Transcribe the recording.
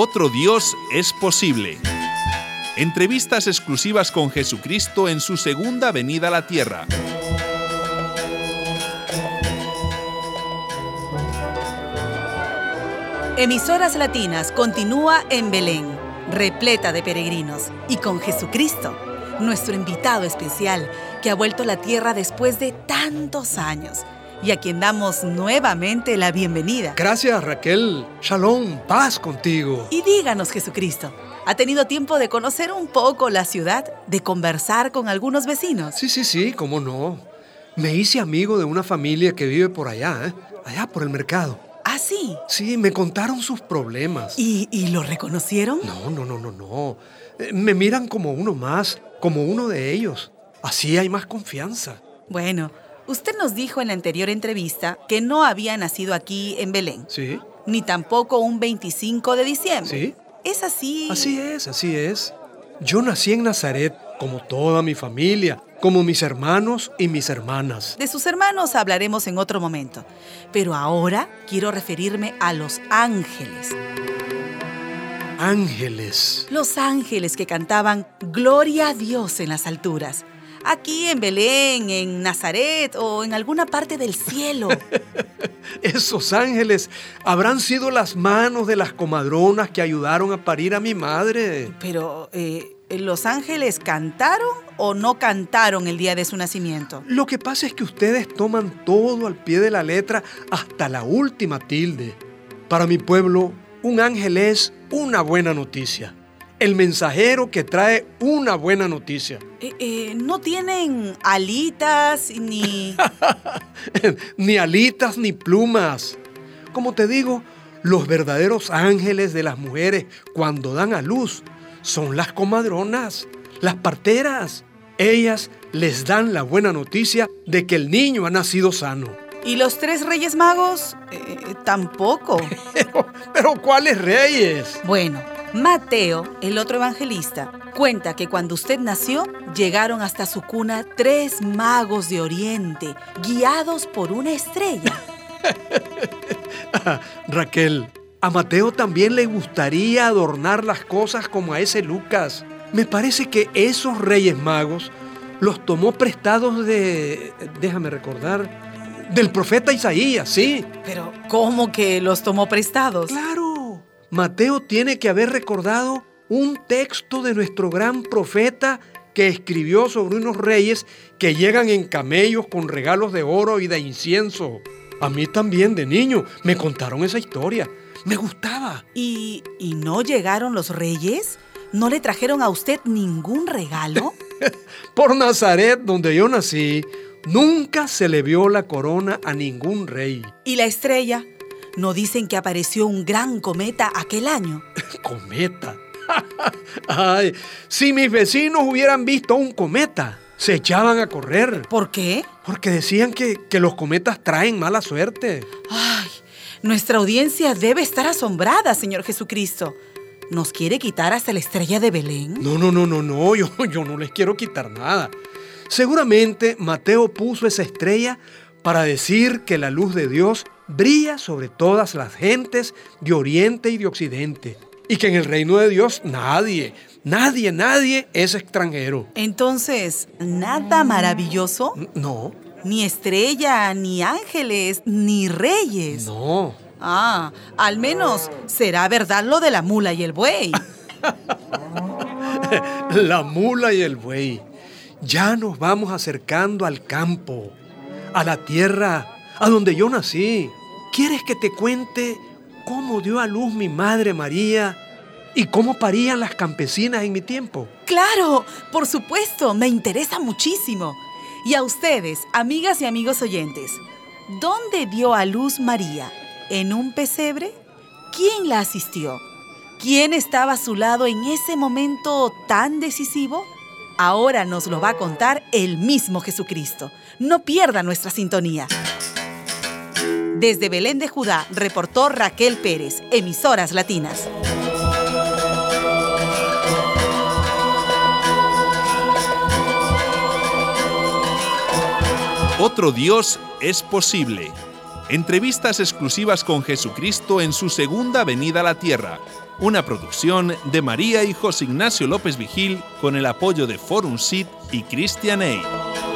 Otro Dios es posible. Entrevistas exclusivas con Jesucristo en su segunda venida a la tierra. Emisoras Latinas continúa en Belén, repleta de peregrinos y con Jesucristo, nuestro invitado especial que ha vuelto a la tierra después de tantos años y a quien damos nuevamente la bienvenida. Gracias Raquel. Shalom, paz contigo. Y díganos Jesucristo, ¿ha tenido tiempo de conocer un poco la ciudad, de conversar con algunos vecinos? Sí, sí, sí, cómo no. Me hice amigo de una familia que vive por allá, ¿eh? allá por el mercado. ¿Ah, sí? Sí, me contaron sus problemas. ¿Y, y lo reconocieron? No, no, no, no, no. Eh, Me miran como uno más, como uno de ellos. Así hay más confianza. Bueno, usted nos dijo en la anterior entrevista que no había nacido aquí en Belén, ¿Sí? ni tampoco un 25 de diciembre. ¿Sí? ¿Es así? Así es, así es. Yo nací en Nazaret, como toda mi familia, como mis hermanos y mis hermanas. De sus hermanos hablaremos en otro momento, pero ahora quiero referirme a los ángeles. Ángeles. Los ángeles que cantaban Gloria a Dios en las alturas. Aquí en Belén, en Nazaret o en alguna parte del cielo. Esos ángeles habrán sido las manos de las comadronas que ayudaron a parir a mi madre. Pero, eh, ¿los ángeles cantaron o no cantaron el día de su nacimiento? Lo que pasa es que ustedes toman todo al pie de la letra hasta la última tilde. Para mi pueblo, un ángel es una buena noticia. El mensajero que trae una buena noticia. Eh, eh, no tienen alitas ni... ni alitas ni plumas. Como te digo, los verdaderos ángeles de las mujeres cuando dan a luz son las comadronas, las parteras. Ellas les dan la buena noticia de que el niño ha nacido sano. ¿Y los tres reyes magos? Eh, tampoco. Pero, pero ¿cuáles reyes? Bueno, Mateo, el otro evangelista, cuenta que cuando usted nació, llegaron hasta su cuna tres magos de Oriente, guiados por una estrella. Ah, Raquel, a Mateo también le gustaría adornar las cosas como a ese Lucas. Me parece que esos reyes magos los tomó prestados de... déjame recordar. Del profeta Isaías, sí. Pero, ¿cómo que los tomó prestados? Claro. Mateo tiene que haber recordado un texto de nuestro gran profeta que escribió sobre unos reyes que llegan en camellos con regalos de oro y de incienso. A mí también de niño me contaron esa historia. Me gustaba. ¿Y, ¿Y no llegaron los reyes? ¿No le trajeron a usted ningún regalo? Por Nazaret, donde yo nací, nunca se le vio la corona a ningún rey. ¿Y la estrella? ¿No dicen que apareció un gran cometa aquel año? Cometa. Ay, si mis vecinos hubieran visto un cometa, se echaban a correr. ¿Por qué? Porque decían que, que los cometas traen mala suerte. Ay, nuestra audiencia debe estar asombrada, Señor Jesucristo. ¿Nos quiere quitar hasta la estrella de Belén? No, no, no, no, no, yo, yo no les quiero quitar nada. Seguramente Mateo puso esa estrella para decir que la luz de Dios brilla sobre todas las gentes de Oriente y de Occidente. Y que en el reino de Dios nadie, nadie, nadie es extranjero. Entonces, ¿nada maravilloso? No, Ni estrella, ni ángeles, ni reyes. no. Ah, al menos será verdad lo de la mula y el buey. La mula y el buey. Ya nos vamos acercando al campo, a la tierra, a donde yo nací. ¿Quieres que te cuente cómo dio a luz mi madre María y cómo parían las campesinas en mi tiempo? Claro, por supuesto, me interesa muchísimo. Y a ustedes, amigas y amigos oyentes, ¿dónde dio a luz María? ¿En un pesebre? ¿Quién la asistió? ¿Quién estaba a su lado en ese momento tan decisivo? Ahora nos lo va a contar el mismo Jesucristo. No pierda nuestra sintonía. Desde Belén de Judá, reportó Raquel Pérez, Emisoras Latinas. Otro Dios es posible. Entrevistas exclusivas con Jesucristo en su segunda venida a la tierra. Una producción de María y José Ignacio López Vigil con el apoyo de Forum Sit y Christian Aid.